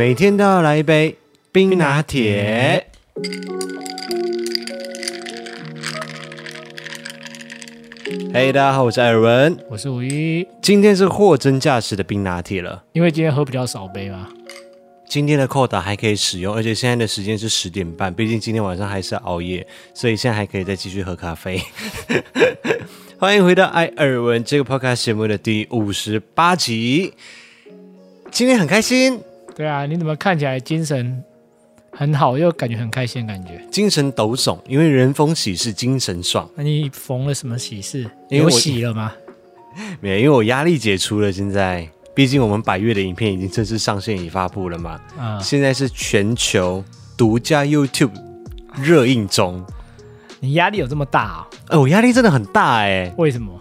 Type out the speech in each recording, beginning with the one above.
每天都要来一杯冰拿铁。嘿，大家好，我是艾尔文，我是五一。今天是货真价实的冰拿铁了，因为今天喝比较少杯嘛。今天的扣打还可以使用，而且现在的时间是十点半，毕竟今天晚上还是熬夜，所以现在还可以再继续喝咖啡。欢迎回到艾尔文这个 podcast 节目的第五十八集。今天很开心。对啊，你怎么看起来精神很好，又感觉很开心的感觉？精神抖擞，因为人逢喜事精神爽。那你逢了什么喜事？有喜了吗？没有，因为我压力解除了。现在。毕竟我们百月的影片已经正式上线已发布了嘛，啊、嗯，现在是全球独家 YouTube 热映中。你压力有这么大啊、哦？哎、呃，我压力真的很大哎。为什么？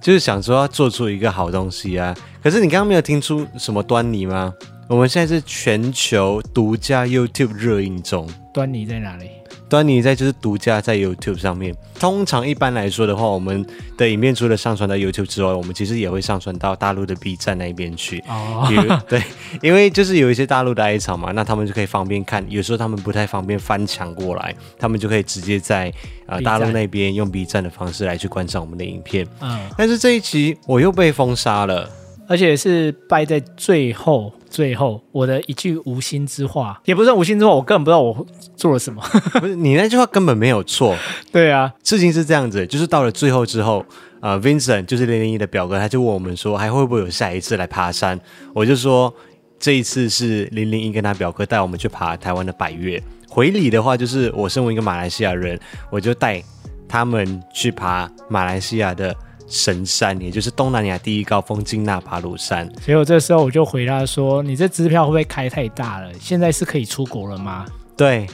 就是想说要做出一个好东西啊。可是你刚刚没有听出什么端倪吗？我们现在是全球独家 YouTube 热映中。端倪在哪里？端倪在就是独家在 YouTube 上面。通常一般来说的话，我们的影片除了上传到 YouTube 之外，我们其实也会上传到大陆的 B 站那边去。哦，对，因为就是有一些大陆的爱草嘛，那他们就可以方便看。有时候他们不太方便翻墙过来，他们就可以直接在呃大陆那边用 B 站的方式来去观赏我们的影片。嗯，但是这一集我又被封杀了。而且是败在最后，最后我的一句无心之话，也不算无心之话，我根本不知道我做了什么。不是你那句话根本没有错。对啊，事情是这样子，就是到了最后之后，呃，Vincent 就是零零一的表哥，他就问我们说，还会不会有下一次来爬山？我就说这一次是零零一跟他表哥带我们去爬台湾的百岳。回礼的话，就是我身为一个马来西亚人，我就带他们去爬马来西亚的。神山，也就是东南亚第一高峰金纳巴鲁山。结果这时候我就回答说：“你这支票会不会开太大了？现在是可以出国了吗？”对，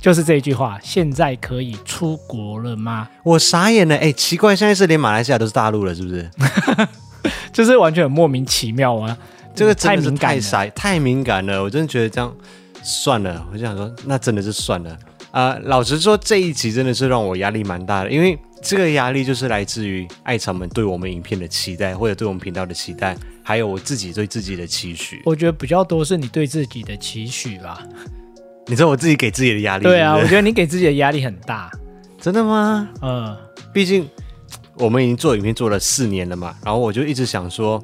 就是这一句话。现在可以出国了吗？我傻眼了。哎，奇怪，现在是连马来西亚都是大陆了，是不是？就是完全很莫名其妙啊！这个太敏感太傻，太敏感了。我真的觉得这样算了。我就想说，那真的是算了。啊、呃，老实说，这一集真的是让我压力蛮大的，因为。这个压力就是来自于爱草们对我们影片的期待，或者对我们频道的期待，还有我自己对自己的期许。我觉得比较多是你对自己的期许吧。你知道我自己给自己的压力？对啊，我觉得你给自己的压力很大。真的吗？嗯，毕竟我们已经做影片做了四年了嘛，然后我就一直想说。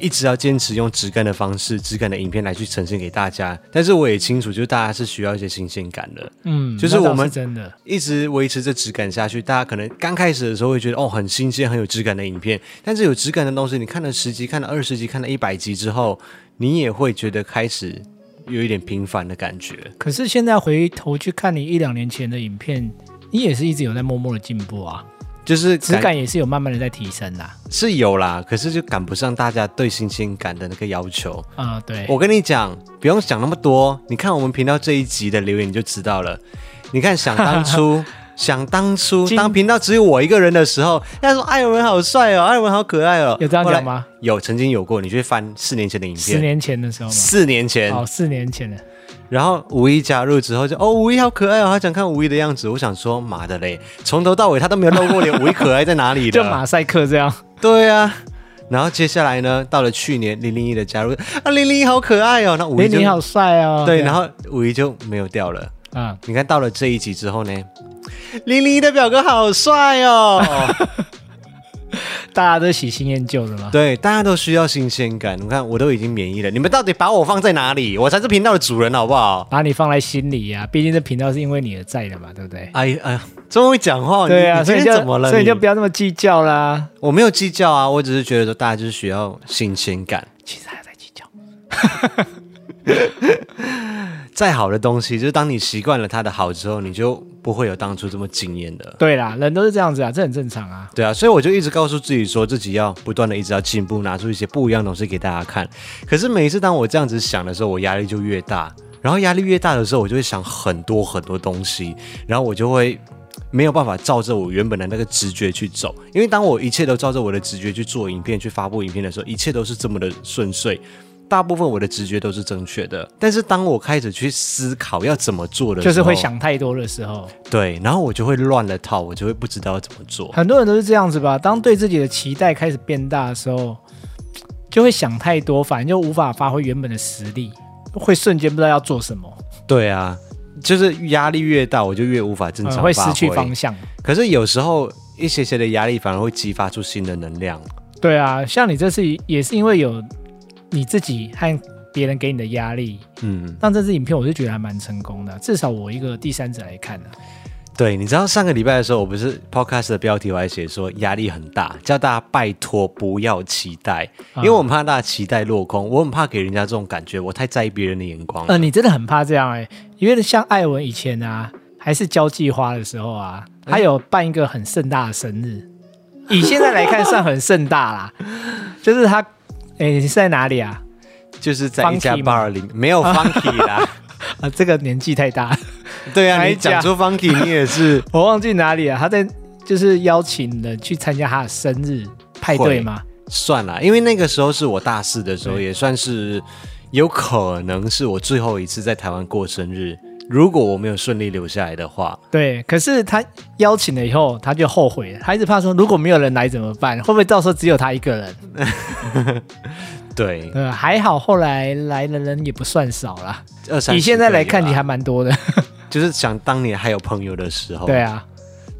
一直要坚持用质感的方式、质感的影片来去呈现给大家，但是我也清楚，就是大家是需要一些新鲜感的。嗯，就是我们真的一直维持着质感下去，大家可能刚开始的时候会觉得哦，很新鲜、很有质感的影片，但是有质感的东西，你看了十集、看了二十集、看了一百集之后，你也会觉得开始有一点平凡的感觉。可是现在回头去看你一两年前的影片，你也是一直有在默默的进步啊。就是质感也是有慢慢的在提升啦，是有啦，可是就赶不上大家对新鲜感的那个要求啊、嗯。对，我跟你讲，不用想那么多，你看我们频道这一集的留言你就知道了。你看，想当初，想当初，当频道只有我一个人的时候，大家说艾文好帅哦，艾文好可爱哦，有这样讲吗？有，曾经有过。你去翻四年前的影片，四年前的时候吗？四年前，哦，四年前的。然后五一加入之后就哦，五一好可爱哦，好想看五一的样子。我想说妈的嘞，从头到尾他都没有露过脸，五一可爱在哪里的？就马赛克这样。对啊，然后接下来呢，到了去年零零一的加入啊，零零一好可爱哦，那五一零零好帅哦。对，然后五一就没有掉了。啊、嗯，你看到了这一集之后呢，零零一的表哥好帅哦。大家都喜新厌旧的嘛？对，大家都需要新鲜感。你看，我都已经免疫了，你们到底把我放在哪里？我才是频道的主人，好不好？把你放在心里呀、啊，毕竟这频道是因为你而在的嘛，对不对？哎呀哎呀，这么会讲话，对啊，你今天怎么了？所以就不要那么计较啦。我没有计较啊，我只是觉得说大家就是需要新鲜感。其实还在计较。再好的东西，就是当你习惯了它的好之后，你就不会有当初这么惊艳的。对啦，人都是这样子啊，这很正常啊。对啊，所以我就一直告诉自己说，自己要不断的一直要进步，拿出一些不一样的东西给大家看。可是每一次当我这样子想的时候，我压力就越大。然后压力越大的时候，我就会想很多很多东西，然后我就会没有办法照着我原本的那个直觉去走。因为当我一切都照着我的直觉去做影片、去发布影片的时候，一切都是这么的顺遂。大部分我的直觉都是正确的，但是当我开始去思考要怎么做的时候，就是会想太多的时候，对，然后我就会乱了套，我就会不知道要怎么做。很多人都是这样子吧？当对自己的期待开始变大的时候，就会想太多，反正就无法发挥原本的实力。会瞬间不知道要做什么。对啊，就是压力越大，我就越无法正常、嗯，会失去方向。可是有时候一些些的压力反而会激发出新的能量。对啊，像你这次也是因为有你自己和别人给你的压力，嗯，让这支影片我就觉得还蛮成功的。至少我一个第三者来看呢、啊。对，你知道上个礼拜的时候，我不是 podcast 的标题我还写说压力很大，叫大家拜托不要期待，因为我很怕大家期待落空，我很怕给人家这种感觉，我太在意别人的眼光。呃，你真的很怕这样哎、欸，因为像艾文以前啊，还是交际花的时候啊，他有办一个很盛大的生日，以现在来看算很盛大啦，就是他，哎，你是在哪里啊？就是在一家 bar 里，没有 funky 啦。啊，这个年纪太大。对啊，你讲出 Funky，你也是。我忘记哪里了，他在就是邀请人去参加他的生日派对吗？算了，因为那个时候是我大四的时候，也算是有可能是我最后一次在台湾过生日。如果我没有顺利留下来的话，对。可是他邀请了以后，他就后悔了，他一直怕说如果没有人来怎么办？会不会到时候只有他一个人？对，呃，还好后来来的人也不算少了。二三，你现在来看，你还蛮多的。就是想当年还有朋友的时候。对啊，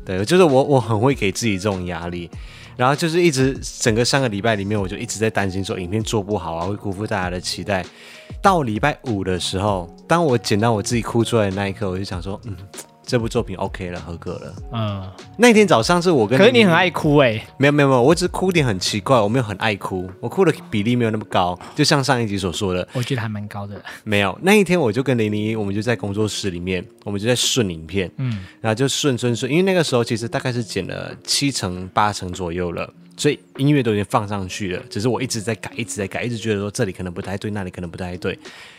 对，就是我我很会给自己这种压力，然后就是一直整个上个礼拜里面，我就一直在担心说影片做不好啊，会辜负大家的期待。到礼拜五的时候，当我捡到我自己哭出来的那一刻，我就想说，嗯。这部作品 OK 了，合格了。嗯，那天早上是我跟，可是你很爱哭哎、欸。没有没有没有，我只是哭点很奇怪，我没有很爱哭，我哭的比例没有那么高，就像上一集所说的。我觉得还蛮高的。没有，那一天我就跟零零一，我们就在工作室里面，我们就在顺影片，嗯，然后就顺顺顺，因为那个时候其实大概是剪了七成八成左右了，所以音乐都已经放上去了，只是我一直在改，一直在改，一直觉得说这里可能不太对，那里可能不太对，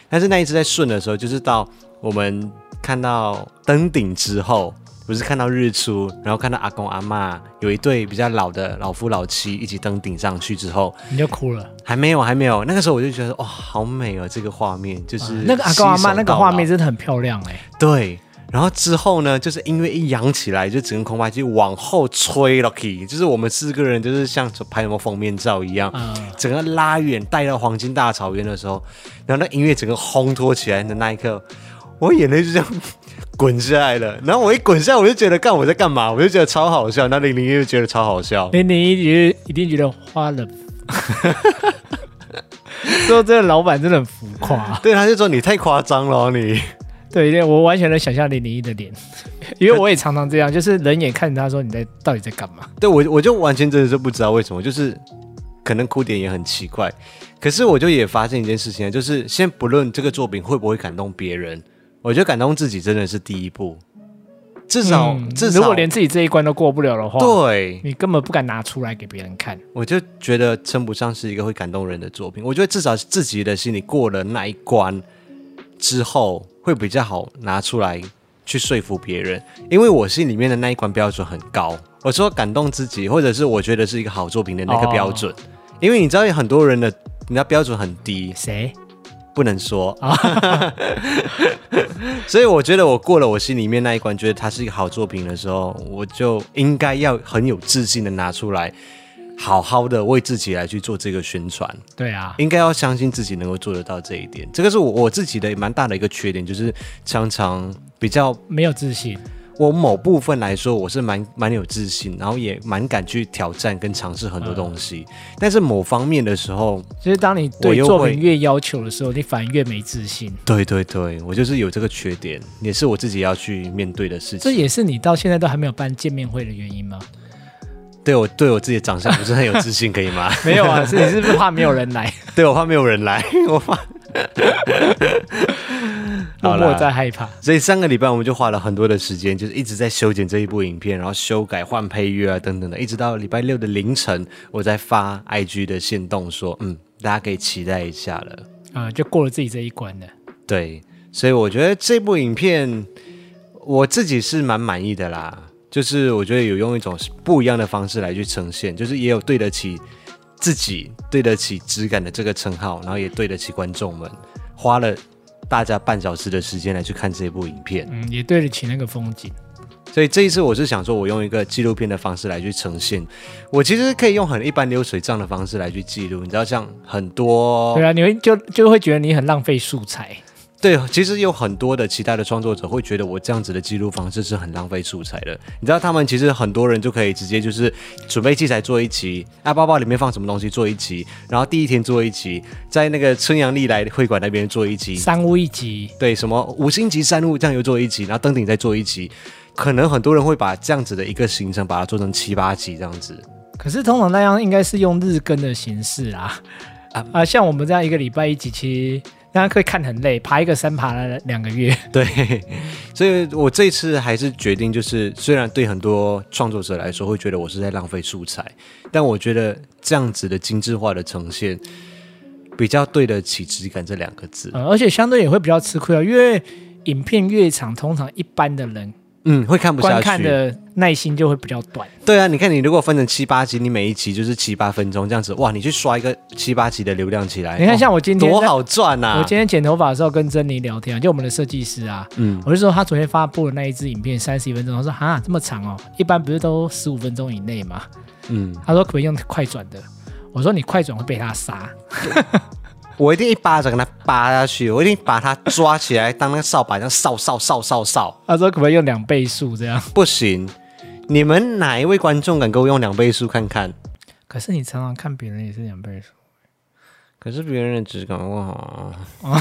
但是那一次在顺的时候，就是到我们看到登顶之后。不是看到日出，然后看到阿公阿嬷有一对比较老的老夫老妻一起登顶上去之后，你就哭了？还没有，还没有。那个时候我就觉得哇，好美哦，这个画面就是、啊、那个阿公阿嬷那个画面真的很漂亮哎。对，然后之后呢，就是音乐一扬起来，就整个空拍机往后吹了，Lucky，就是我们四个人就是像拍什么封面照一样，嗯、整个拉远带到黄金大草原的时候，然后那音乐整个烘托起来的那一刻，我眼泪就这样。滚下来了，然后我一滚下来，我就觉得干我在干嘛？我就觉得超好笑。那零零一就觉得超好笑，零零一觉得一定觉得花了。说这个老板真的很浮夸，对，他就说你太夸张了，你。对，我完全能想象零零一的脸，因为我也常常这样，就是人眼看着他说你在到底在干嘛？对我，我就完全真的是不知道为什么，就是可能哭点也很奇怪。可是我就也发现一件事情，就是先不论这个作品会不会感动别人。我觉得感动自己真的是第一步，至少、嗯、至少，如果连自己这一关都过不了的话，对，你根本不敢拿出来给别人看。我就觉得称不上是一个会感动人的作品。我觉得至少自己的心里过了那一关之后，会比较好拿出来去说服别人。因为我心里面的那一关标准很高。我说感动自己，或者是我觉得是一个好作品的那个标准。哦、因为你知道有很多人的，你的标准很低。谁？不能说啊，所以我觉得我过了我心里面那一关，觉得它是一个好作品的时候，我就应该要很有自信的拿出来，好好的为自己来去做这个宣传。对啊，应该要相信自己能够做得到这一点。这个是我我自己的蛮大的一个缺点，就是常常比较没有自信。我某部分来说，我是蛮蛮有自信，然后也蛮敢去挑战跟尝试很多东西。嗯、但是某方面的时候，其实当你对作品越要求的时候，你反而越没自信。对对对，我就是有这个缺点，也是我自己要去面对的事情。这也是你到现在都还没有办见面会的原因吗？对我对我自己的长相不是很有自信，可以吗？没有啊，是你是不是怕没有人来？对我怕没有人来，我怕。默默在害怕，所以上个礼拜我们就花了很多的时间，就是一直在修剪这一部影片，然后修改、换配乐啊等等的，一直到礼拜六的凌晨，我在发 IG 的线动说，嗯，大家可以期待一下了。啊、嗯，就过了自己这一关了。对，所以我觉得这部影片我自己是蛮满意的啦，就是我觉得有用一种不一样的方式来去呈现，就是也有对得起自己、对得起质感的这个称号，然后也对得起观众们，花了。大家半小时的时间来去看这一部影片，嗯，也对得起那个风景。所以这一次我是想说，我用一个纪录片的方式来去呈现。我其实可以用很一般流水账的方式来去记录，你知道，像很多，对啊，你会就就会觉得你很浪费素材。对，其实有很多的其他的创作者会觉得我这样子的记录方式是很浪费素材的。你知道，他们其实很多人就可以直接就是准备器材做一期，啊，包包里面放什么东西做一期，然后第一天做一期，在那个春阳历来会馆那边做一期，三屋一集，对，什么五星级山屋酱油做一期，然后登顶再做一期，可能很多人会把这样子的一个行程把它做成七八集这样子。可是通常那样应该是用日更的形式啊，啊啊，像我们这样一个礼拜一集期。大家可以看很累，爬一个山爬了两个月。对，所以我这次还是决定，就是虽然对很多创作者来说会觉得我是在浪费素材，但我觉得这样子的精致化的呈现比较对得起质感这两个字。嗯，而且相对也会比较吃亏啊，因为影片越长，通常一般的人。嗯，会看不下去，观看的耐心就会比较短。对啊，你看，你如果分成七八集，你每一集就是七八分钟这样子，哇，你去刷一个七八集的流量起来，你看，像我今天多好赚呐！我今天剪头发的时候跟珍妮聊天啊，就我们的设计师啊，嗯，我就说他昨天发布的那一支影片三十一分钟，他说啊这么长哦，一般不是都十五分钟以内吗？嗯，他说可不可以用快转的，我说你快转会被他杀。我一定一巴掌给他扒下去，我一定把他抓起来当那个扫把这样扫扫扫扫扫。他说可不可以用两倍速这样？不行，你们哪一位观众敢给我用两倍速看看？可是你常常看别人也是两倍速，可是别人的质感哇。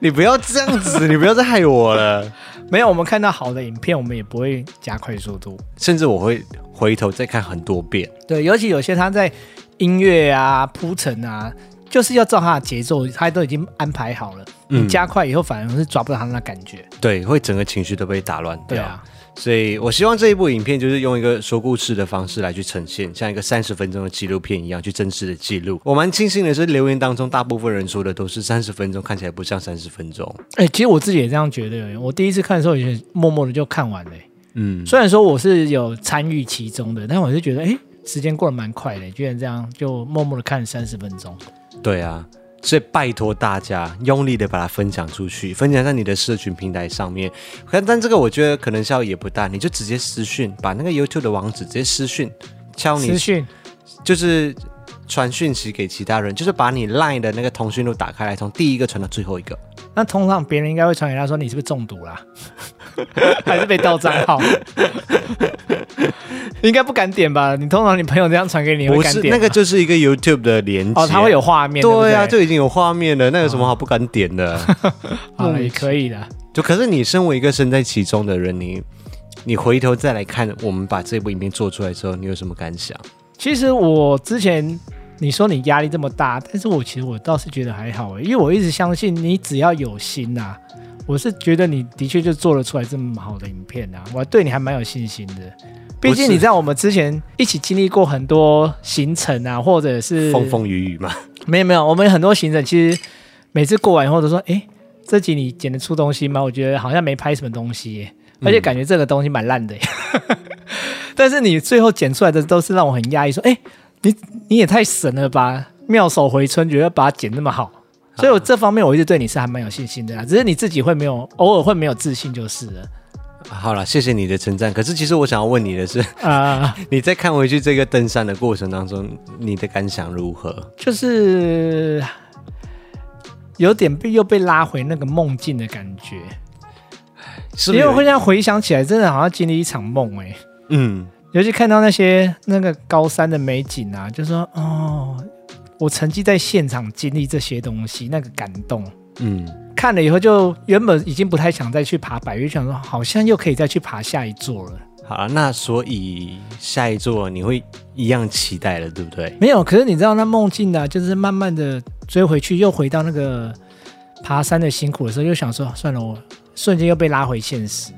你不要这样子，你不要再害我了。没有，我们看到好的影片，我们也不会加快速度，甚至我会回头再看很多遍。对，尤其有些他在。音乐啊，铺陈啊，就是要照他的节奏，他都已经安排好了。嗯、你加快以后，反而是抓不到他那感觉。对，会整个情绪都被打乱掉。对啊，所以我希望这一部影片就是用一个说故事的方式来去呈现，像一个三十分钟的纪录片一样去真实的记录。我蛮庆幸的是，留言当中大部分人说的都是三十分钟，看起来不像三十分钟。哎、欸，其实我自己也这样觉得。我第一次看的时候，也默默的就看完了。嗯，虽然说我是有参与其中的，但我是觉得，哎、欸。时间过得蛮快的，居然这样就默默的看三十分钟。对啊，所以拜托大家用力的把它分享出去，分享在你的社群平台上面。但但这个我觉得可能效益也不大，你就直接私讯，把那个 YouTube 的网址直接私讯，敲你私讯，就是传讯息给其他人，就是把你 Line 的那个通讯录打开来，从第一个传到最后一个。那通常别人应该会传给他说，你是不是中毒啦？还是被盗账号？应该不敢点吧？你通常你朋友这样传给你，我是，那个就是一个 YouTube 的连接哦，它会有画面。对啊，就已经有画面了，那有什么好不敢点的？啊，也可以的。就可是你身为一个身在其中的人，你你回头再来看我们把这部影片做出来之后，你有什么感想？其实我之前你说你压力这么大，但是我其实我倒是觉得还好，因为我一直相信你只要有心呐、啊，我是觉得你的确就做得出来这么好的影片呐、啊，我对你还蛮有信心的。毕竟你知道，我们之前一起经历过很多行程啊，或者是风风雨雨嘛。没有没有，我们很多行程其实每次过完以后都说：“哎，这集你剪得出东西吗？”我觉得好像没拍什么东西，而且感觉这个东西蛮烂的。嗯、但是你最后剪出来的都是让我很压抑，说：“哎，你你也太神了吧！妙手回春，觉得把它剪那么好。”所以我这方面我一直对你是还蛮有信心的啦，只是你自己会没有，偶尔会没有自信就是了。好了，谢谢你的称赞。可是其实我想要问你的是，啊，你在看回去这个登山的过程当中，你的感想如何？就是有点被又被拉回那个梦境的感觉，因为我会这样回想起来，真的好像经历一场梦哎。嗯，尤其看到那些那个高山的美景啊，就说哦，我曾经在现场经历这些东西，那个感动，嗯。看了以后，就原本已经不太想再去爬百岳，想说好像又可以再去爬下一座了。好，那所以下一座你会一样期待了，对不对？没有，可是你知道那梦境呢，就是慢慢的追回去，又回到那个爬山的辛苦的时候，又想说算了，我瞬间又被拉回现实，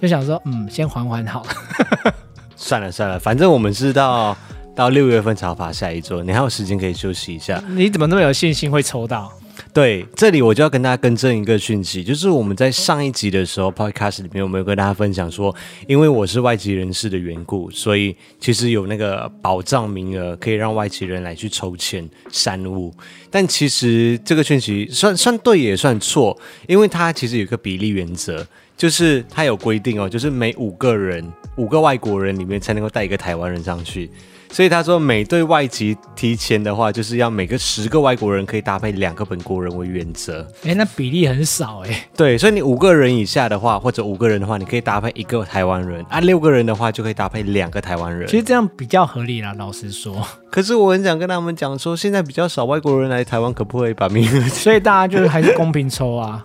就想说嗯，先缓缓好了。算了算了，反正我们是到到六月份才要爬下一周，你还有时间可以休息一下。你怎么那么有信心会抽到？对，这里我就要跟大家更正一个讯息，就是我们在上一集的时候，Podcast 里面有没有跟大家分享说，因为我是外籍人士的缘故，所以其实有那个保障名额可以让外籍人来去抽签三屋。但其实这个讯息算算对也算错，因为它其实有一个比例原则。就是他有规定哦，就是每五个人，五个外国人里面才能够带一个台湾人上去。所以他说，每对外籍提前的话，就是要每个十个外国人可以搭配两个本国人为原则。哎，那比例很少哎。对，所以你五个人以下的话，或者五个人的话，你可以搭配一个台湾人啊；六个人的话，就可以搭配两个台湾人。其实这样比较合理啦，老实说。可是我很想跟他们讲说，现在比较少外国人来台湾，可不可以把名额？所以大家就是还是公平抽啊。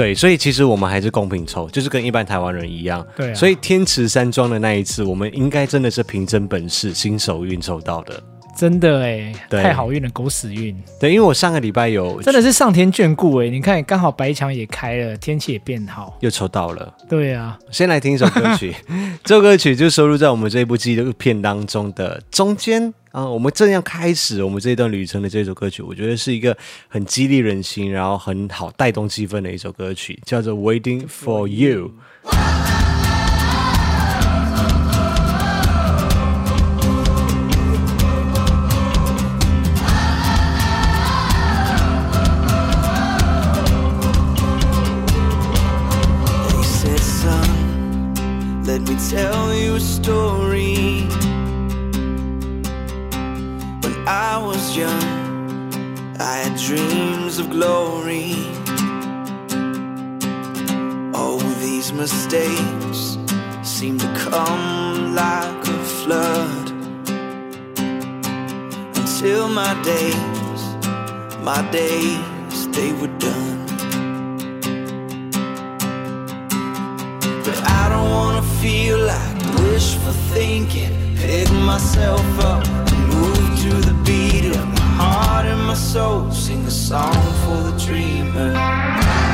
对，所以其实我们还是公平抽，就是跟一般台湾人一样。对啊，所以天池山庄的那一次，我们应该真的是凭真本事，新手运抽到的。真的哎，太好运了，狗屎运。对，因为我上个礼拜有，真的是上天眷顾哎！你看，刚好白墙也开了，天气也变好，又抽到了。对啊，先来听一首歌曲，这首歌曲就收录在我们这一部纪录片当中的中间啊。我们正要开始我们这一段旅程的这首歌曲，我觉得是一个很激励人心，然后很好带动气氛的一首歌曲，叫做《Waiting for You》。tell you a story. When I was young I had dreams of glory. All these mistakes Seem to come like a flood. Until my days, my days, they were done. feel like wishful thinking. Pick myself up and move to the beat of my heart and my soul. Sing a song for the dreamer.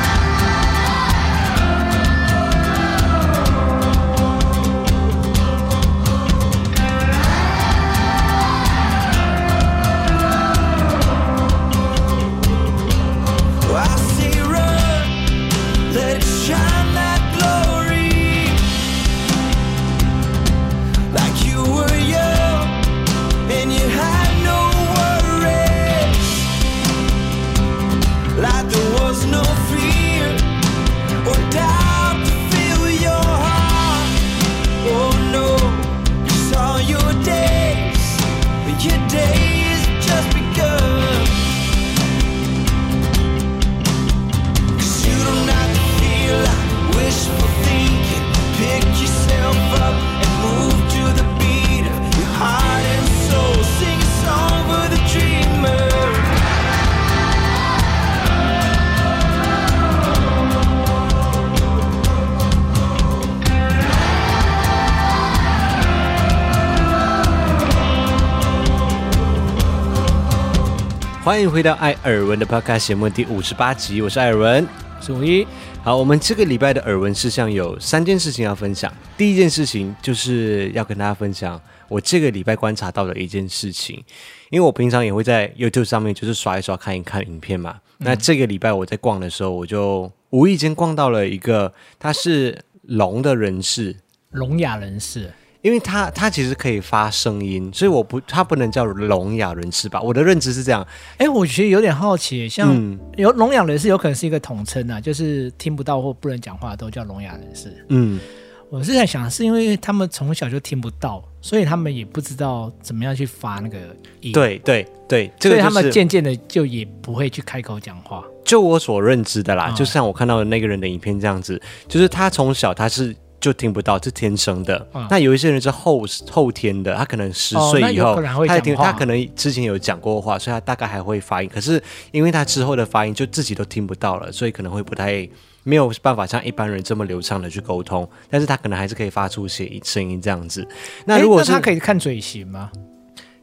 欢迎回到艾尔文的 Podcast 节目第五十八集，我是艾尔文，属于好，我们这个礼拜的耳闻事项有三件事情要分享。第一件事情就是要跟大家分享我这个礼拜观察到的一件事情，因为我平常也会在 YouTube 上面就是刷一刷看一看影片嘛。嗯、那这个礼拜我在逛的时候，我就无意间逛到了一个他是聋的人士，聋哑人士。因为他他其实可以发声音，所以我不他不能叫聋哑人士吧？我的认知是这样。哎，我其实有点好奇，像有聋哑人士有可能是一个统称啊，就是听不到或不能讲话都叫聋哑人士。嗯，我是在想，是因为他们从小就听不到，所以他们也不知道怎么样去发那个音。对对对，所以他们渐渐的就也不会去开口讲话。就我所认知的啦，哦、就像我看到的那个人的影片这样子，就是他从小他是。就听不到，是天生的。嗯、那有一些人是后后天的，他可能十岁以后，哦、他听，他可能之前有讲过话，所以他大概还会发音。可是因为他之后的发音就自己都听不到了，所以可能会不太没有办法像一般人这么流畅的去沟通。但是他可能还是可以发出些声音这样子。那如果是他可以看嘴型吗？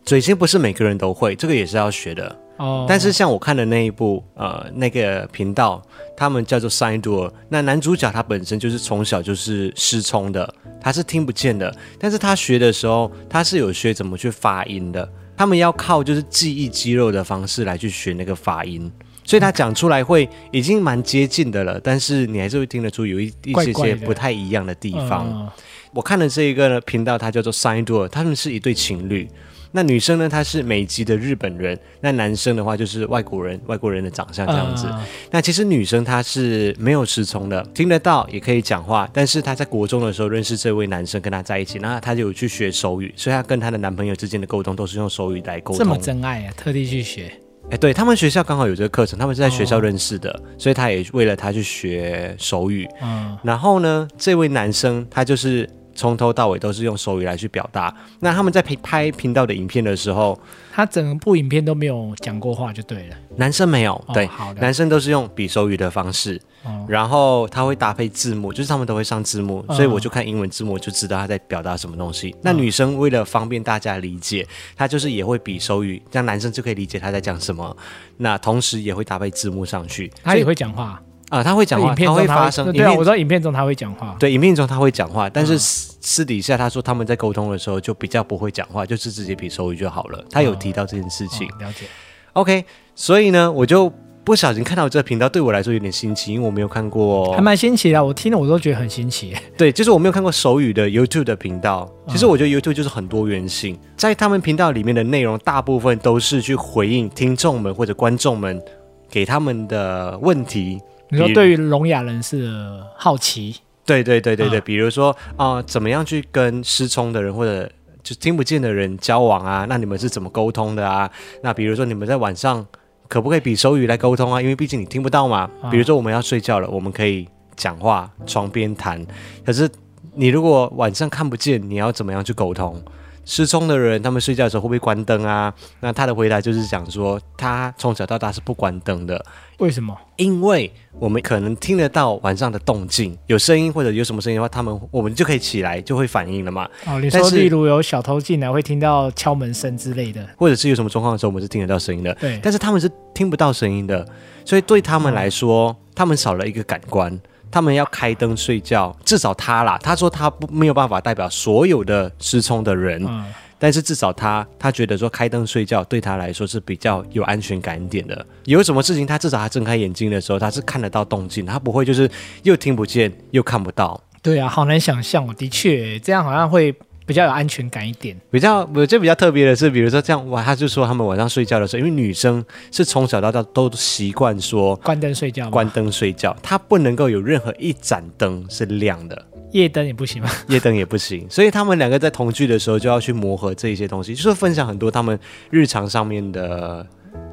嘴型不是每个人都会，这个也是要学的。哦，但是像我看的那一部呃那个频道，他们叫做 Sign Door。那男主角他本身就是从小就是失聪的，他是听不见的。但是他学的时候，他是有学怎么去发音的。他们要靠就是记忆肌肉的方式来去学那个发音，所以他讲出来会已经蛮接近的了。但是你还是会听得出有一一些些不太一样的地方。怪怪的。我看的这一个呢频道，它叫做 Sign Door，他们是一对情侣。那女生呢，她是美籍的日本人，那男生的话就是外国人，外国人的长相这样子。呃、那其实女生她是没有失聪的，听得到也可以讲话，但是她在国中的时候认识这位男生，跟他在一起，那她就有去学手语，所以她跟她的男朋友之间的沟通都是用手语来沟通。这么真爱啊，特地去学。哎，对他们学校刚好有这个课程，他们是在学校认识的，哦、所以他也为了他去学手语。嗯，然后呢，这位男生他就是。从头到尾都是用手语来去表达。那他们在拍拍频道的影片的时候，他整部影片都没有讲过话，就对了。男生没有，对，哦、男生都是用比手语的方式。哦、然后他会搭配字幕，就是他们都会上字幕，哦、所以我就看英文字幕就知道他在表达什么东西。哦、那女生为了方便大家理解，她就是也会比手语，这样男生就可以理解他在讲什么。那同时也会搭配字幕上去，他也会讲话。啊，他会讲话，他会发声。对啊，我知道影片中他会讲话。对，影片中他会讲话，但是私私底下他说他们在沟通的时候就比较不会讲话，就是直接比手语就好了。他有提到这件事情。了解。OK，所以呢，我就不小心看到这个频道，对我来说有点新奇，因为我没有看过。还蛮新奇的，我听了我都觉得很新奇。对，就是我没有看过手语的 YouTube 的频道。其实我觉得 YouTube 就是很多元性，在他们频道里面的内容大部分都是去回应听众们或者观众们给他们的问题。你说对于聋哑人士的好奇，对对对对对，比如说啊、呃，怎么样去跟失聪的人或者就听不见的人交往啊？那你们是怎么沟通的啊？那比如说你们在晚上可不可以比手语来沟通啊？因为毕竟你听不到嘛。比如说我们要睡觉了，我们可以讲话，床边谈。可是你如果晚上看不见，你要怎么样去沟通？失聪的人他们睡觉的时候会不会关灯啊？那他的回答就是讲说，他从小到大是不关灯的。为什么？因为我们可能听得到晚上的动静，有声音或者有什么声音的话，他们我们就可以起来，就会反应了嘛。哦，你说例如有小偷进来会听到敲门声之类的，或者是有什么状况的时候，我们是听得到声音的。对，但是他们是听不到声音的，所以对他们来说，嗯、他们少了一个感官，他们要开灯睡觉。至少他啦，他说他不没有办法代表所有的失聪的人。嗯但是至少他他觉得说开灯睡觉对他来说是比较有安全感一点的。有什么事情他至少他睁开眼睛的时候他是看得到动静，他不会就是又听不见又看不到。对啊，好难想象哦。的确，这样好像会比较有安全感一点。比较我觉得比较特别的是，比如说这样哇，他就说他们晚上睡觉的时候，因为女生是从小到大都习惯说关灯睡觉，关灯睡觉，她不能够有任何一盏灯是亮的。夜灯也不行吗？夜灯也不行，所以他们两个在同居的时候就要去磨合这一些东西，就是分享很多他们日常上面的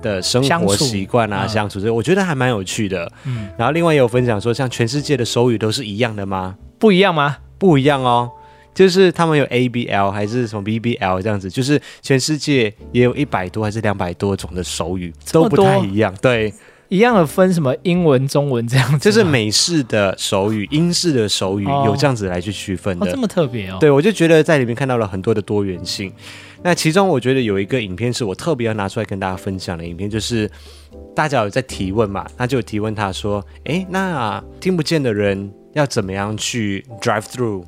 的生活习惯啊，相处，所以我觉得还蛮有趣的。嗯，然后另外也有分享说，像全世界的手语都是一样的吗？不一样吗？不一样哦，就是他们有 ABL 还是什么 BBL 这样子，就是全世界也有一百多还是两百多种的手语，都不太一样。对。一样的分什么英文、中文这样子，就是美式的手语、英式的手语、哦、有这样子来去区分的，哦、这么特别哦。对，我就觉得在里面看到了很多的多元性。那其中我觉得有一个影片是我特别要拿出来跟大家分享的影片，就是大家有在提问嘛，那就有提问他说：“诶，那听不见的人要怎么样去 drive through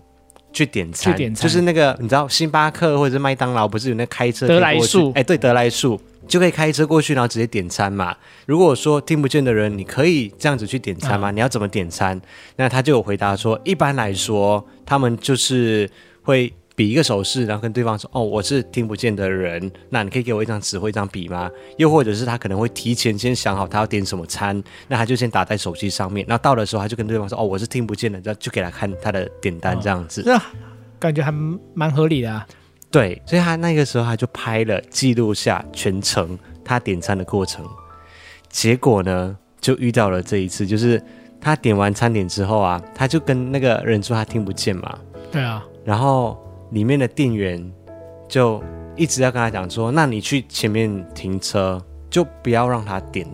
去点餐？去点餐就是那个你知道星巴克或者是麦当劳不是有那开车德来速？诶，对，德来速。”就可以开车过去，然后直接点餐嘛。如果说听不见的人，你可以这样子去点餐吗？嗯、你要怎么点餐？那他就有回答说，一般来说，他们就是会比一个手势，然后跟对方说：“哦，我是听不见的人，那你可以给我一张纸或一张笔吗？”又或者是他可能会提前先想好他要点什么餐，那他就先打在手机上面。那到的时候，他就跟对方说：“哦，我是听不见的。”然后就给他看他的点单这样子。这、哦、感觉还蛮合理的啊。对，所以他那个时候他就拍了记录下全程他点餐的过程，结果呢就遇到了这一次，就是他点完餐点之后啊，他就跟那个人说他听不见嘛，对啊，然后里面的店员就一直要跟他讲说，那你去前面停车，就不要让他点。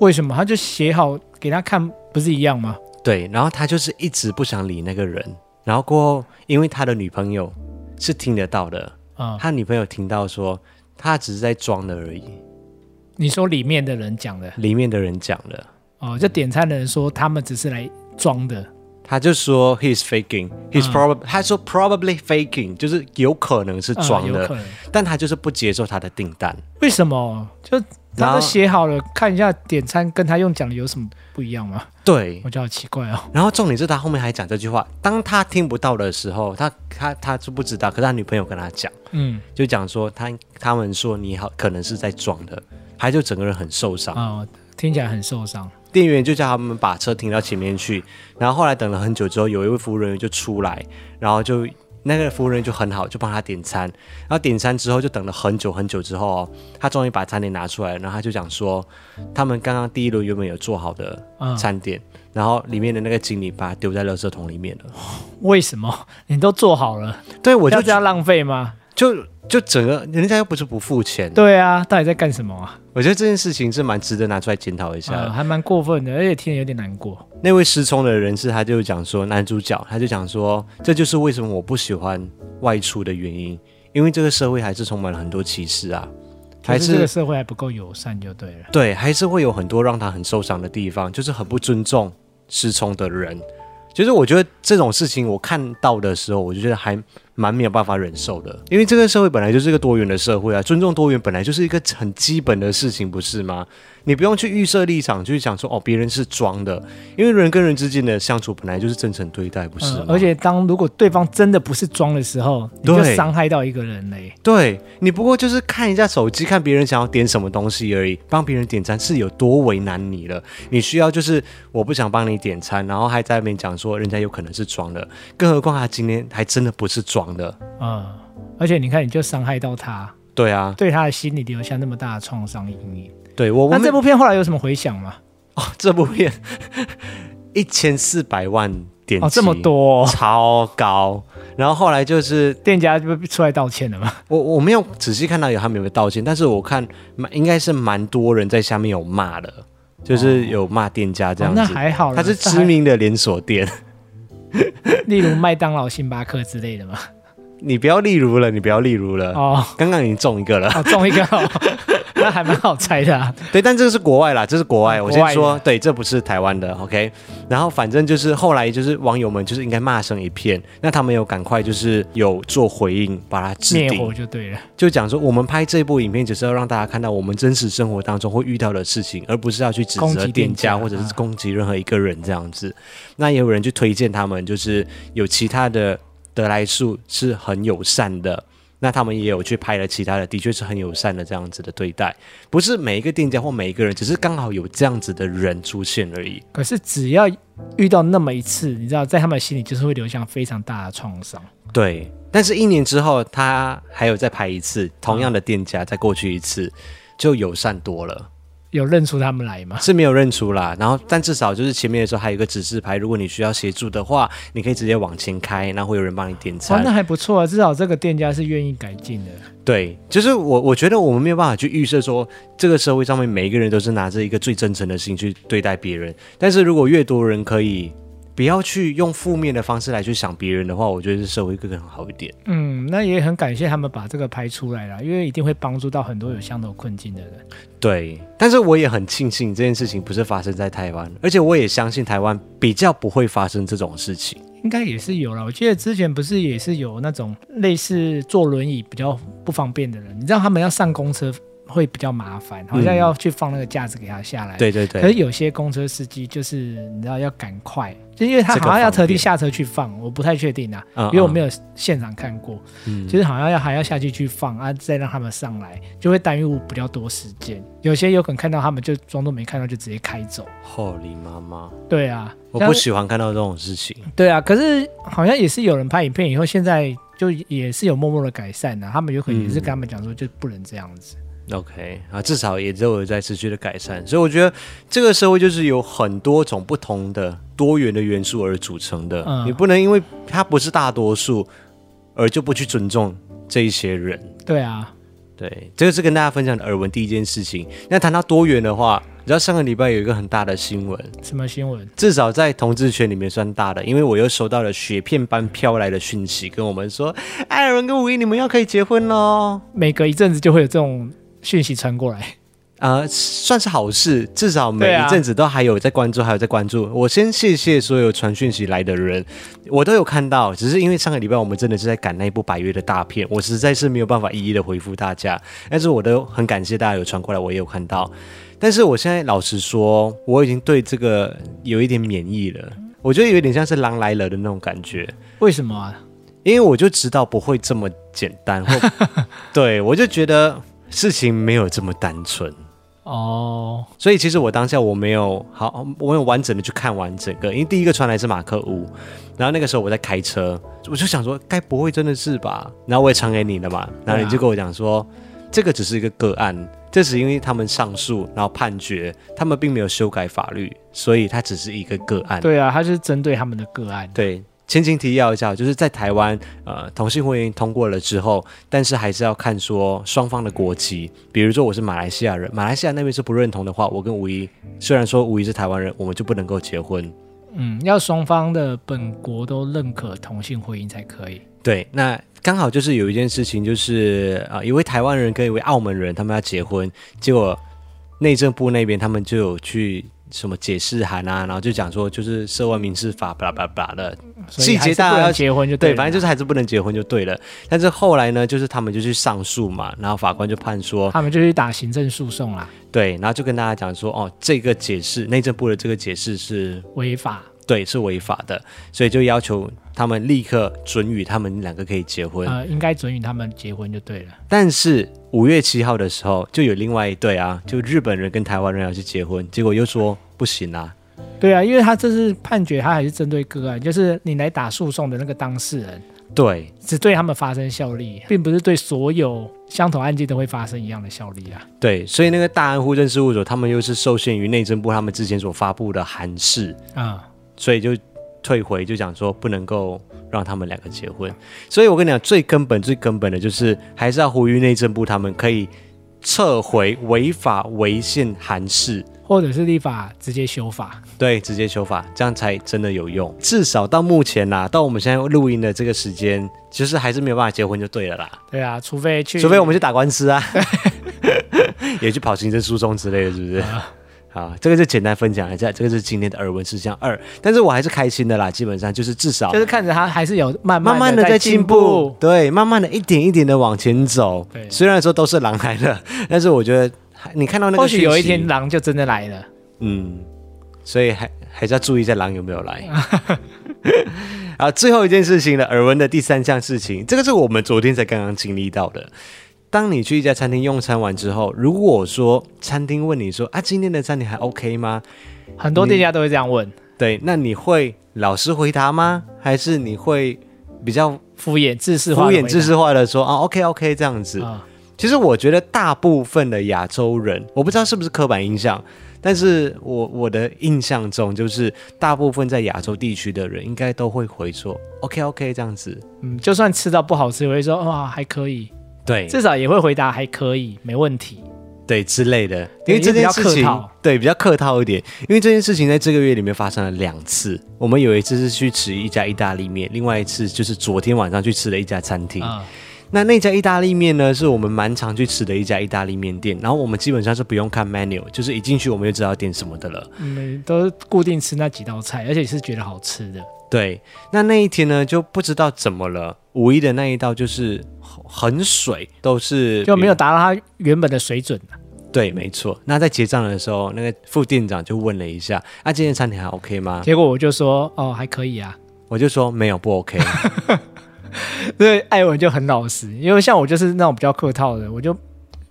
为什么？他就写好给他看，不是一样吗？对，然后他就是一直不想理那个人，然后过后因为他的女朋友。是听得到的，嗯，他女朋友听到说他只是在装的而已。你说里面的人讲的？里面的人讲的，哦，就点餐的人说他们只是来装的。他就说 he's faking，he's probably，他说 probably faking，就是有可能是装的，但他就是不接受他的订单。为什么？就他都写好了，看一下点餐跟他用讲的有什么不一样吗？对，我觉得好奇怪哦。然后重点是他后面还讲这句话，当他听不到的时候，他他他就不知道，可是他女朋友跟他讲，嗯，就讲说他他们说你好可能是在装的，他就整个人很受伤，哦，听起来很受伤。店员就叫他们把车停到前面去，然后后来等了很久之后，有一位服务人员就出来，然后就。那个服务人员就很好，就帮他点餐。然后点餐之后，就等了很久很久之后哦，他终于把餐点拿出来，然后他就讲说，他们刚刚第一轮原本有做好的餐点，嗯、然后里面的那个经理把它丢在垃圾桶里面了。为什么？你都做好了，对，我就这样浪费吗？就就整个人家又不是不付钱，对啊，到底在干什么啊？我觉得这件事情是蛮值得拿出来检讨一下，嗯，还蛮过分的，而且听着有点难过。那位失聪的人士他就讲说，男主角他就讲说，这就是为什么我不喜欢外出的原因，因为这个社会还是充满了很多歧视啊，还是，是这个社会还不够友善就对了。对，还是会有很多让他很受伤的地方，就是很不尊重失聪的人。其实我觉得这种事情我看到的时候，我就觉得还蛮没有办法忍受的，因为这个社会本来就是一个多元的社会啊，尊重多元本来就是一个很基本的事情，不是吗？你不用去预设立场，去想说哦，别人是装的，因为人跟人之间的相处本来就是真诚对待，不是吗？嗯，而且当如果对方真的不是装的时候，你就伤害到一个人嘞。对，你不过就是看一下手机，看别人想要点什么东西而已，帮别人点餐是有多为难你了？你需要就是我不想帮你点餐，然后还在那边讲说人家有可能是装的，更何况他今天还真的不是装的。嗯，而且你看，你就伤害到他。对啊，对他的心理留下那么大的创伤阴影。对我，那这部片后来有什么回响吗？哦，这部片 一千四百万点击，哦，这么多，哦，超高。然后后来就是店家就出来道歉了吗？我我没有仔细看到有他们有没有道歉，但是我看应该是蛮多人在下面有骂的，就是有骂店家这样子。哦，那还好，他是知名的连锁店，例如麦当劳、星巴克之类的吗？你不要例如了，你不要例如了。哦，刚刚已经中一个了，哦，中一个，哦，那还蛮好猜的，啊。对，但这个是国外啦，这是国外。我先说，对，这不是台湾的。OK，然后反正就是后来就是网友们就是应该骂声一片，那他们有赶快就是有做回应，把它灭火就对了。就讲说，我们拍这部影片只是要让大家看到我们真实生活当中会遇到的事情，而不是要去指责店家或者是攻击任何一个人这样子。那也有人去推荐他们，就是有其他的。得来速是很友善的，那他们也有去拍了其他的，的确是很友善的这样子的对待，不是每一个店家或每一个人，只是刚好有这样子的人出现而已。可是只要遇到那么一次，你知道，在他们心里就是会留下非常大的创伤。对，但是一年之后，他还有再拍一次，同样的店家再过去一次，就友善多了。有认出他们来吗？是没有认出啦，然后但至少就是前面的时候还有一个指示牌，如果你需要协助的话，你可以直接往前开，然后会有人帮你点餐。哦，那还不错啊，至少这个店家是愿意改进的。对，就是我我觉得我们没有办法去预设说这个社会上面每一个人都是拿着一个最真诚的心去对待别人，但是如果越多人可以。不要去用负面的方式来去想别人的话，我觉得是社会会更好一点。嗯，那也很感谢他们把这个拍出来了，因为一定会帮助到很多有相同困境的人。对，但是我也很庆幸这件事情不是发生在台湾，而且我也相信台湾比较不会发生这种事情。应该也是有了，我记得之前不是也是有那种类似坐轮椅比较不方便的人，你知道他们要上公车。会比较麻烦，好像要去放那个架子给他下来。对对对。可是有些公车司机就是你知道要赶快，就因为他好像要特地下车去放，我不太确定啊，因为我没有现场看过。嗯。就是好像要还要下去去放啊，再让他们上来，就会耽误比较多时间。有些有可能看到他们就装作没看到，就直接开走。霍里妈妈。对啊，我不喜欢看到这种事情。对啊，可是好像也是有人拍影片以后，现在就也是有默默的改善的。他们有可能也是跟他们讲说，就不能这样子。OK 啊，至少也都有在持续的改善，所以我觉得这个社会就是有很多种不同的多元的元素而组成的，嗯、你不能因为它不是大多数而就不去尊重这一些人。对啊，对，这个是跟大家分享的耳闻第一件事情。那谈到多元的话，你知道上个礼拜有一个很大的新闻，什么新闻？至少在同志圈里面算大的，因为我又收到了雪片般飘来的讯息，跟我们说艾尔文跟五一你们要可以结婚喽。每隔一阵子就会有这种。讯息传过来呃，算是好事，至少每一阵子都还有在关注，还有在关注。我先谢谢所有传讯息来的人，我都有看到，只是因为上个礼拜我们真的是在赶那一部百月的大片，我实在是没有办法一一的回复大家。但是我都很感谢大家有传过来，我也有看到。但是我现在老实说，我已经对这个有一点免疫了。我觉得有点像是狼来了的那种感觉。为什么啊？因为我就知道不会这么简单，或 对我就觉得事情没有这么单纯。哦，所以其实我当下我没有好，我没有完整的去看完整个，因为第一个传来是马克屋，然后那个时候我在开车，我就想说，该不会真的是吧？然后我也传给你了嘛，然后你就跟我讲说，这个只是一个个案，这是因为他们上诉，然后判决，他们并没有修改法律，所以它只是一个个案。对啊，它是针对他们的个案。对。前情提要一下，就是在台湾，呃，同性婚姻通过了之后，但是还是要看说双方的国籍。比如说我是马来西亚人，马来西亚那边是不认同的话，我跟吴一虽然说吴一是台湾人，我们就不能够结婚。嗯，要双方的本国都认可同性婚姻才可以。对，那刚好就是有一件事情，就是啊、呃，一位台湾人跟一位澳门人他们要结婚，结果内政部那边他们就有去。什么解释函啊，然后就讲说就是涉外民事法，巴拉巴拉的细节，大家要结婚就对，对，反正就是还是不能结婚就对了。但是后来呢，就是他们就去上诉嘛，然后法官就判说他们就去打行政诉讼啦。对，然后就跟大家讲说，哦，这个解释内政部的这个解释是违法，对，是违法的，所以就要求他们立刻准予他们两个可以结婚。呃，应该准予他们结婚就对了。但是五月七号的时候，就有另外一对啊，就日本人跟台湾人要去结婚，结果又说。不行啊，对啊，因为他这是判决，他还是针对个案，就是你来打诉讼的那个当事人，对，只对他们发生效力，并不是对所有相同案件都会发生一样的效力啊。对，所以那个大安户政事务所，他们又是受限于内政部他们之前所发布的函释啊，嗯、所以就退回，就讲说不能够让他们两个结婚。所以我跟你讲，最根本、最根本的就是还是要呼吁内政部他们可以撤回违法违宪函释。或者是立法直接修法，对，直接修法，这样才真的有用。至少到目前呐、啊，到我们现在录音的这个时间，其实还是没有办法结婚就对了啦。对啊，除非去，除非我们去打官司啊，也去跑行政诉讼之类的，是不是？啊好，这个就简单分享一下，这个是今天的耳闻事项二。但是我还是开心的啦，基本上就是至少就是看着他还是有慢慢慢的在进步，对，慢慢的一点一点的往前走。对，虽然说都是狼来了，但是我觉得。你看到那个，或许有一天狼就真的来了。嗯，所以还还是要注意一下狼有没有来。啊，最后一件事情了，耳闻的第三项事情，这个是我们昨天才刚刚经历到的。当你去一家餐厅用餐完之后，如果说餐厅问你说啊，今天的餐你还 OK 吗？很多店家都会这样问。对，那你会老实回答吗？还是你会比较敷衍、自视化、敷衍、自视化的说啊，OK OK 这样子？嗯其实我觉得大部分的亚洲人，我不知道是不是刻板印象，但是我我的印象中就是大部分在亚洲地区的人应该都会回说 OK OK 这样子，嗯，就算吃到不好吃，也会说哇还可以，对，至少也会回答还可以，没问题，对之类的，因为这件事情对比较客套一点，因为这件事情在这个月里面发生了两次，我们有一次是去吃一家意大利面，另外一次就是昨天晚上去吃了一家餐厅。嗯那那家意大利面呢，是我们蛮常去吃的一家意大利面店。然后我们基本上是不用看 menu，就是一进去我们就知道要点什么的了。嗯，都固定吃那几道菜，而且是觉得好吃的。对，那那一天呢，就不知道怎么了，五一的那一道就是很水，都是就没有达到它原本的水准。对，没错。那在结账的时候，那个副店长就问了一下：“啊，今天餐厅还 OK 吗？”结果我就说：“哦，还可以啊。”我就说：“没有，不 OK。” 所以艾文就很老实，因为像我就是那种比较客套的，我就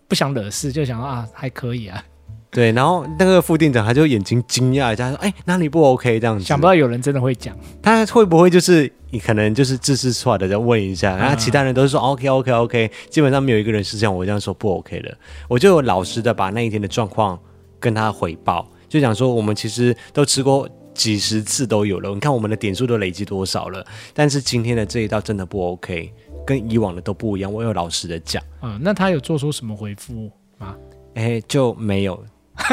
不想惹事，就想说啊还可以啊。对，然后那个副店长他就眼睛惊讶一下，说：“哎，哪里不 OK？” 这样子。想不到有人真的会讲，他会不会就是你可能就是自私出来的，再问一下，然后其他人都是说 OK OK OK，基本上没有一个人是像我这样说不 OK 的。我就老实的把那一天的状况跟他回报，就讲说我们其实都吃过。几十次都有了，你看我们的点数都累积多少了？但是今天的这一道真的不 OK，跟以往的都不一样。我有老实的讲，嗯，那他有做出什么回复吗？哎，就没有，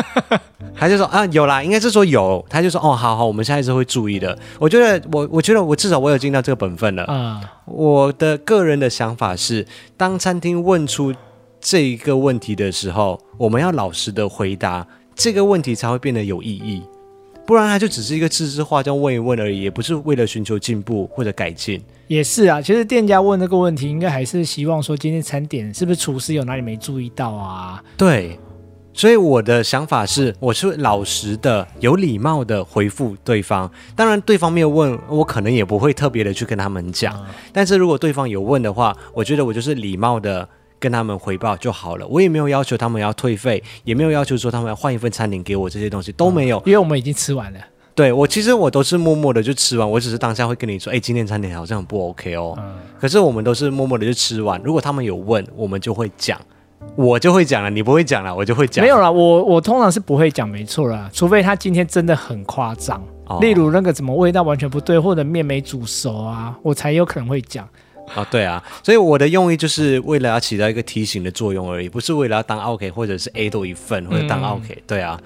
他就说啊，有啦，应该是说有，他就说哦，好好，我们下一次会注意的。我觉得我，我觉得我至少我有尽到这个本分了。嗯，我的个人的想法是，当餐厅问出这一个问题的时候，我们要老实的回答，这个问题才会变得有意义。不然他就只是一个知识化，这样问一问而已，也不是为了寻求进步或者改进。也是啊，其实店家问这个问题，应该还是希望说今天餐点是不是厨师有哪里没注意到啊？对，所以我的想法是，我是老实的、有礼貌的回复对方。当然，对方没有问我，可能也不会特别的去跟他们讲。嗯、但是如果对方有问的话，我觉得我就是礼貌的。跟他们回报就好了，我也没有要求他们要退费，也没有要求说他们要换一份餐点给我，这些东西都没有，因为我们已经吃完了。对，我其实我都是默默的就吃完，我只是当下会跟你说，哎，今天餐点好像很不 OK 哦。嗯。可是我们都是默默的就吃完，如果他们有问，我们就会讲，我就会讲了，你不会讲了，我就会讲。没有啦，我我通常是不会讲，没错啦，除非他今天真的很夸张，哦、例如那个怎么味道完全不对，或者面没煮熟啊，我才有可能会讲。啊，对啊，所以我的用意就是为了要起到一个提醒的作用而已，不是为了要当 OK 或者是 A 多一份或者当 OK，嗯。对啊，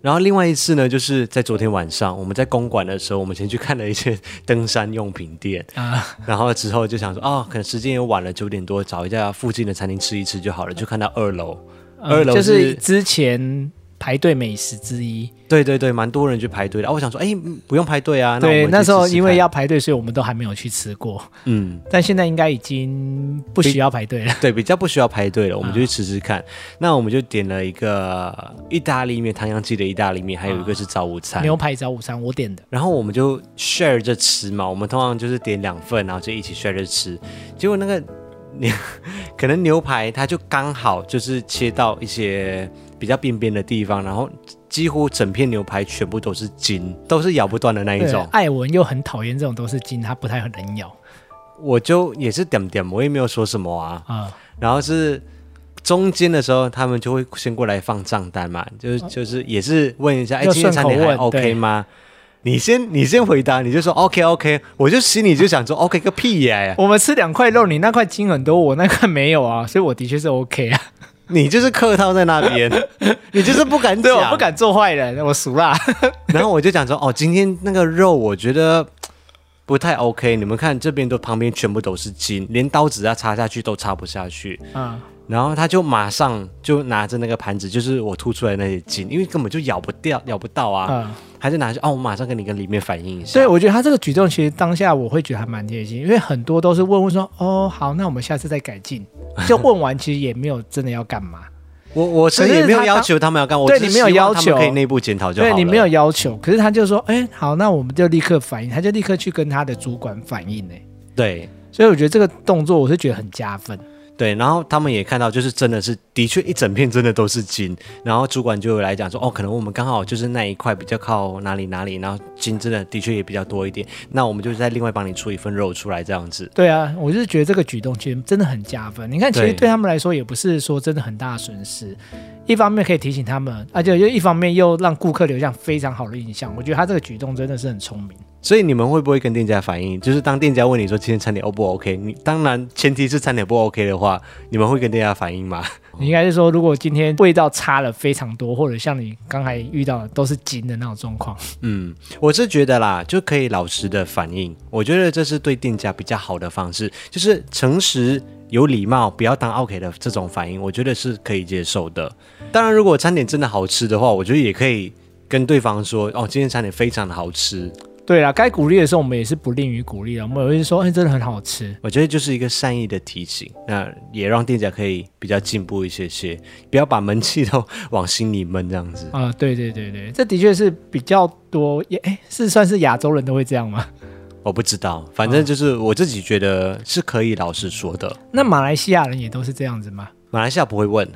然后另外一次呢，就是在昨天晚上我们在公馆的时候，我们先去看了一些 登山用品店啊，然后之后就想说，哦，可能时间也晚了，九点多，找一家附近的餐厅吃一吃就好了，就看到二楼，嗯，二楼就是之前。排队美食之一，对对对，蛮多人去排队的。啊，我想说，哎，不用排队啊。对，那，那时候因为要排队，所以我们都还没有去吃过。嗯，但现在应该已经不需要排队了。对，比较不需要排队了，我们就去吃吃看。嗯、那我们就点了一个意大利面，唐扬鸡的意大利面，还有一个是早午餐，牛排早午餐，我点的。然后我们就 share 着吃嘛，我们通常就是点两份，然后就一起 share 着吃。结果那个牛，可能牛排它就刚好就是切到一些比较边边的地方，然后。几乎整片牛排全部都是筋，都是咬不断的那一种。艾文又很讨厌这种都是筋，他不太很能咬。我就也是点点，我也没有说什么啊。啊、嗯，然后是中间的时候，他们就会先过来放账单嘛，就是就是也是问一下，哎、嗯，今天餐点还 OK 吗？你先你先回答，你就说 OK OK，我就心里就想说 OK 个屁呀！我们吃两块肉，你那块筋很多，我那块没有啊，所以我的确是 OK 啊。你就是客套在那边，你就是不敢讲，对，我不敢做坏人，我熟啦。然后我就讲说，哦，今天那个肉我觉得不太 OK，你们看这边都旁边全部都是筋，连刀子要插下去都插不下去。嗯。然后他就马上就拿着那个盘子，就是我吐出来的那些筋，因为根本就咬不掉、咬不到啊，嗯、还是拿去哦，我马上跟你跟里面反映一下。所以我觉得他这个举动其实当下我会觉得还蛮贴心，因为很多都是问问说，哦，好，那我们下次再改进。就问完其实也没有真的要干嘛。我我是也没有要求他们要干，对你没有要求，可以内部检讨就好了。对你没有要求，可是他就说，哎，好，那我们就立刻反映，他就立刻去跟他的主管反映呢。对，所以我觉得这个动作我是觉得很加分。对，然后他们也看到，就是真的是，的确一整片真的都是金。然后主管就来讲说，哦，可能我们刚好就是那一块比较靠哪里哪里，然后金真的的确也比较多一点。那我们就再另外帮你出一份肉出来，这样子。对啊，我就是觉得这个举动其实真的很加分。你看，其实对他们来说也不是说真的很大的损失。一方面可以提醒他们，而且又一方面又让顾客留下非常好的印象。我觉得他这个举动真的是很聪明。所以你们会不会跟店家反映？就是当店家问你说今天餐点 O 不 OK？你当然前提是餐点不 OK 的话，你们会跟店家反映吗？你应该是说，如果今天味道差了非常多，或者像你刚才遇到的都是金的那种状况。嗯，我是觉得啦，就可以老实的反映。我觉得这是对店家比较好的方式，就是诚实、有礼貌，不要当 OK 的这种反应，我觉得是可以接受的。当然，如果餐点真的好吃的话，我觉得也可以跟对方说哦，今天餐点非常的好吃。对啊，该鼓励的时候，我们也是不吝于鼓励的。我们有人说，哎，真的很好吃。我觉得就是一个善意的提醒，那也让店家可以比较进步一些些，不要把闷气都往心里闷这样子。啊，对对对对，这的确是比较多，也哎，是算是亚洲人都会这样吗？我不知道，反正就是我自己觉得是可以老实说的。哦，那马来西亚人也都是这样子吗？马来西亚不会问，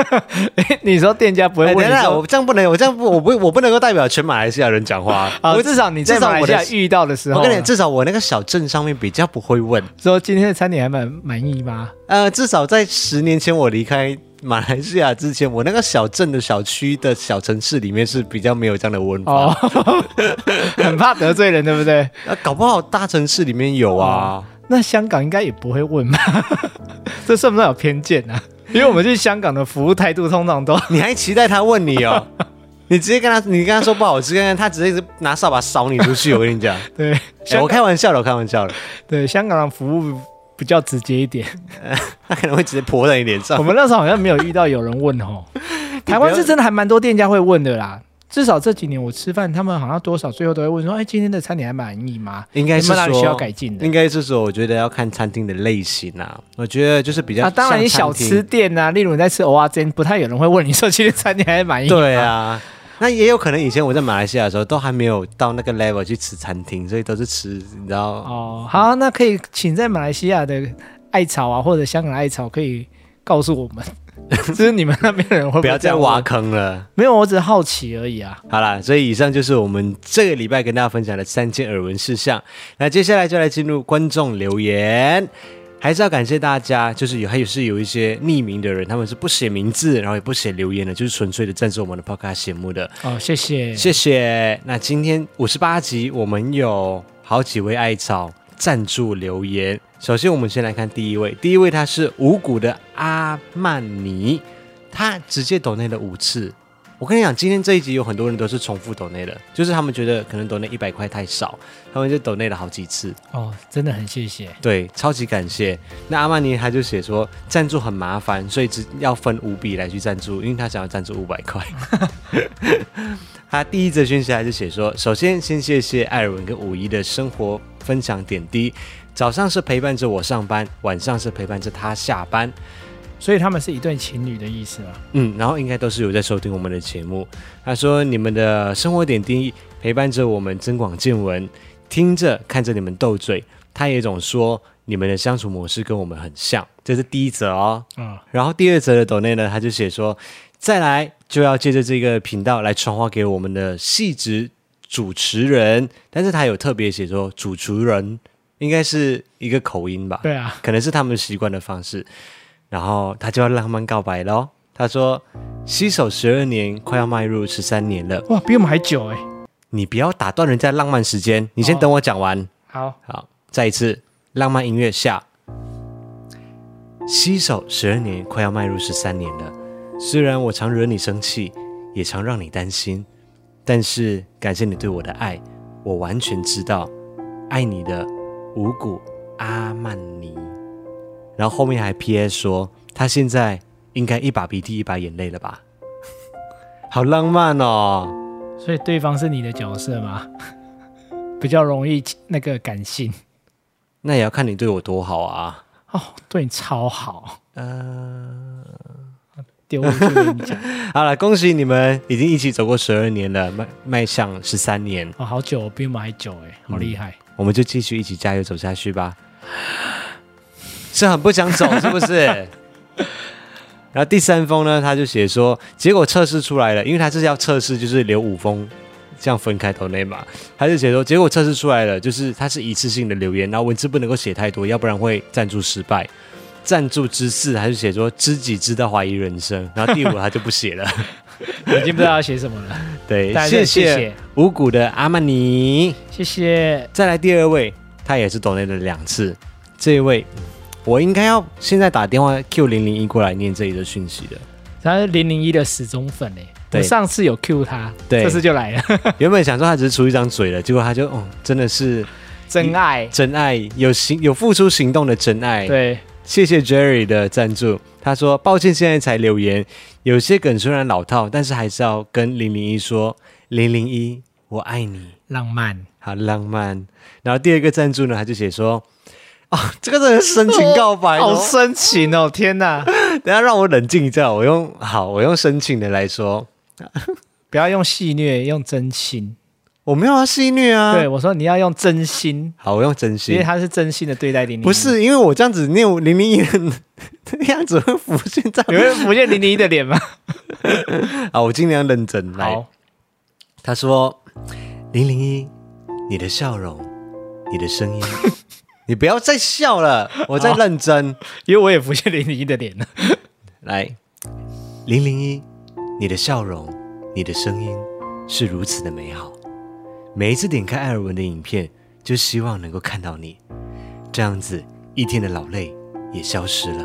你说店家不会问？等等，我这样不能，我这样不，我不，我不能够代表全马来西亚人讲话。我至少你在马来西亚遇到的时候，我跟你至少我那个小镇上面比较不会问，说今天的餐点还蛮满意吗？呃，至少在十年前我离开马来西亚之前，我那个小镇的小区的小城市里面是比较没有这样的问法，哦、很怕得罪人，对不对？啊，搞不好大城市里面有啊。哦那香港应该也不会问吧？这算不算有偏见呢、啊？因为我们去香港的服务态度通常都 你还期待他问你哦？你直接跟他，你跟他说不好吃，他直接拿扫把扫你出去。我跟你讲，对、欸，我开玩笑的，我开玩笑的。对，香港的服务比较直接一点，他可能会直接泼在你脸上。我们那时候好像没有遇到有人问哦，台湾是真的还蛮多店家会问的啦。至少这几年我吃饭，他们好像多少最后都会问说：“哎，今天的餐点还满意吗？应该是说需要改进的？”应该是说，我觉得要看餐厅的类型啊。我觉得就是比较啊，当然你小吃店啊，例如你在吃蚵仔煎，不太有人会问你说今天餐点还满意吗？对啊，那也有可能以前我在马来西亚的时候都还没有到那个 level 去吃餐厅，所以都是吃，你知道？哦，好，那可以请在马来西亚的艾草啊，或者香港艾草可以告诉我们。就是你们那边的人会不，会不要再挖坑了。没有，我只是好奇而已啊。好啦，所以以上就是我们这个礼拜跟大家分享的三件耳闻事项。那接下来就来进入观众留言，还是要感谢大家，就是有还有是有一些匿名的人，他们是不写名字，然后也不写留言的，就是纯粹的赞助我们的 Podcast 节目的。哦，谢谢，谢谢。那今天五十八集，我们有好几位艾草赞助留言。首先，我们先来看第一位。第一位他是五股的阿曼尼，他直接抖内了五次。我跟你讲，今天这一集有很多人都是重复抖内的，就是他们觉得可能抖内一百块太少，他们就抖内了好几次。哦，真的很谢谢，对，超级感谢。那阿曼尼他就写说，赞助很麻烦，所以只要分五笔来去赞助，因为他想要赞助五百块。他第一则讯息还是写说，首先先谢谢艾尔文跟五一的生活分享点滴。早上是陪伴着我上班，晚上是陪伴着他下班，所以他们是一对情侣的意思吗？嗯，然后应该都是有在收听我们的节目。他说：“你们的生活点滴陪伴着我们增广见闻，听着看着你们斗嘴。”他也总说你们的相处模式跟我们很像，这是第一则哦。嗯，然后第二则的抖内呢，他就写说：“再来就要借着这个频道来传话给我们的细致主持人，但是他有特别写说主持人。”应该是一个口音吧，对啊，可能是他们习惯的方式。然后他就要浪漫告白喽。他说：“携手十二年，快要迈入十三年了。”哇，比我们还久哎！你不要打断人家浪漫时间，你先等我讲完。好好，再一次浪漫音乐下。携手十二年，快要迈入十三年了。虽然我常惹你生气，也常让你担心，但是感谢你对我的爱，我完全知道爱你的。五谷阿曼尼，然后后面还 PS 说他现在应该一把鼻涕一把眼泪了吧，好浪漫哦！所以对方是你的角色吗？比较容易那个感性，那也要看你对我多好啊！哦，对你超好，嗯、呃，丢。好了，恭喜你们已经一起走过十二年了，迈迈向十三年，哦，好久，比我们还久哎，好厉害。嗯我们就继续一起加油走下去吧，是很不想走，是不是？然后第三封呢，他就写说，结果测试出来了，因为他是要测试，就是留五封这样分开头内嘛，他就写说，结果测试出来了，就是他是一次性的留言，然后文字不能够写太多，要不然会赞助失败。赞助之四，还是写说知己知道怀疑人生，然后第五他就不写了。已经不知道要写什么了。对，谢谢五谷的阿曼尼，谢谢。再来第二位，他也是抖内了两次。这一位，我应该要现在打电话 Q 零零一过来念这一个讯息的。他是零零一的死忠粉哎，对，我上次有 Q 他，对，这次就来了。原本想说他只是出一张嘴了，结果他就哦，真的是真爱，真爱，有行有付出行动的真爱。对。谢谢 Jerry 的赞助。他说：“抱歉，现在才留言，有些梗虽然老套，但是还是要跟零零一说，零零一，我爱你，浪漫，好浪漫。”然后第二个赞助呢，他就写说：“ 哦，这个真的是深情告白，好深情哦，天哪！等下让我冷静一下，我用好，我用深情的来说，不要用戏谑，用真心。”我没有要戏虐啊！对，我说你要用真心。好，我用真心，因为他是真心的对待零零一。不是，因为我这样子念零零一的 样子会浮现在，你会浮现零零一的脸吗？好，我尽量认真来。他说零零一，你的笑容，你的声音，你不要再笑了，我在认真，因为我也浮现零零一的脸了。来，零零一，你的笑容，你的声音是如此的美好。每一次点开艾尔文的影片，就希望能够看到你，这样子一天的劳累也消失了。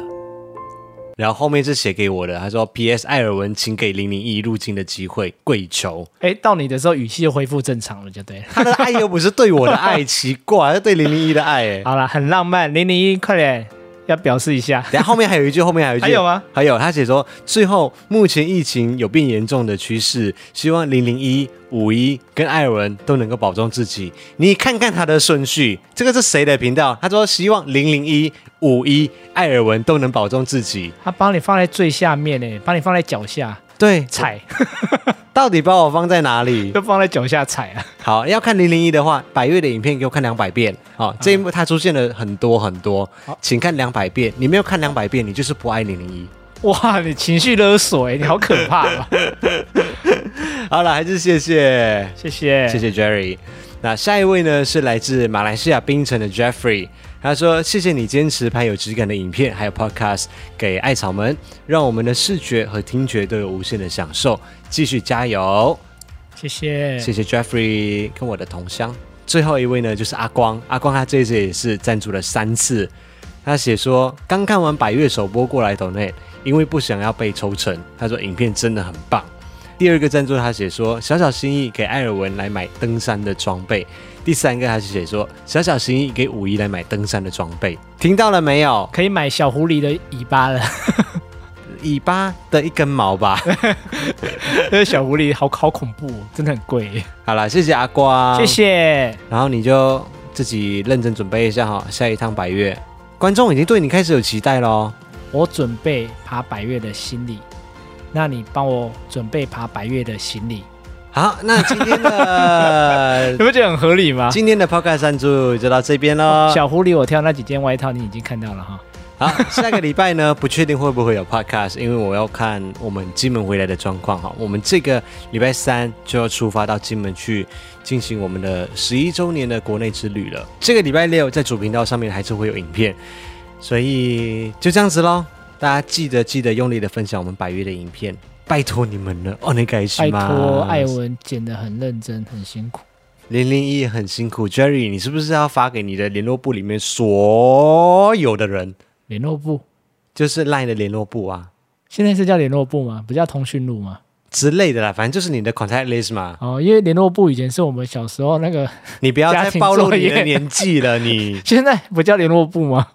然后后面是写给我的，他说：“P.S. 艾尔文，请给零零一入境的机会，跪求。”哎，到你的时候语气又恢复正常了，就对了。他的爱又不是对我的爱，奇怪，是对零零一的爱。哎，好了，很浪漫，零零一，快点。要表示一下，等下后面还有一句，后面还有一句，还有吗？还有，他写说，最后目前疫情有变严重的趋势，希望零零一、五一跟艾尔文都能够保重自己。你看看他的顺序，这个是谁的频道？他说希望零零一、五一、艾尔文都能保重自己。他帮你放在最下面呢，帮你放在脚下。对，踩，到底把我放在哪里？就放在脚下踩啊。好，要看零零一的话，百越的影片给我看两百遍。好、哦，这一幕它出现了很多很多，好请看两百遍。你没有看两百遍，你就是不爱零零一。哇，你情绪勒索，你好可怕啊！好了，还是谢谢，谢谢，谢谢 Jerry。那下一位呢，是来自马来西亚槟城的 Jeffrey。他说：“谢谢你坚持拍有质感的影片，还有 Podcast 给艾草们，让我们的视觉和听觉都有无限的享受。继续加油！谢谢，谢谢 Jeffrey 跟我的同乡。最后一位呢，就是阿光。阿光他这一次也是赞助了三次。他写说刚看完百岳首播过来 donate，，因为不想要被抽成。他说影片真的很棒。第二个赞助他写说小小心意给艾尔文来买登山的装备。”第三个还是写说小小心意给五一来买登山的装备，听到了没有？可以买小狐狸的尾巴了，尾巴的一根毛吧。这 个小狐狸好好恐怖，真的很贵。好了，谢谢阿瓜，谢谢。然后你就自己认真准备一下哈，下一趟百越，观众已经对你开始有期待喽。我准备爬百越的行李，那你帮我准备爬百越的行李。好，那今天的 你不觉得很合理吗？今天的 Podcast 赞助就到这边喽。小狐狸，我挑那几件外套，你已经看到了哈。好，下个礼拜呢，不确定会不会有 Podcast，因为我要看我们金门回来的状况哈。我们这个礼拜三就要出发到金门去进行我们的十一周年的国内之旅了。这个礼拜六在主频道上面还是会有影片，所以就这样子喽。大家记得记得用力的分享我们百月的影片。拜托你们了，哦，你开心吗？拜托，艾文剪得很认真，很辛苦。零零一很辛苦，Jerry，你是不是要发给你的联络部里面所有的人？联络部就是 LINE 的联络部啊。现在是叫联络部吗？不叫通讯录吗？之类的啦，反正就是你的 contact list 嘛。哦，因为联络部以前是我们小时候那个，你不要再暴露你的年纪了，你 现在不叫联络部吗？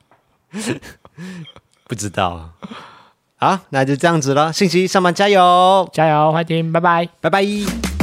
不知道。好，那就这样子了。信息上班加油，加油，欢迎，拜拜，拜拜。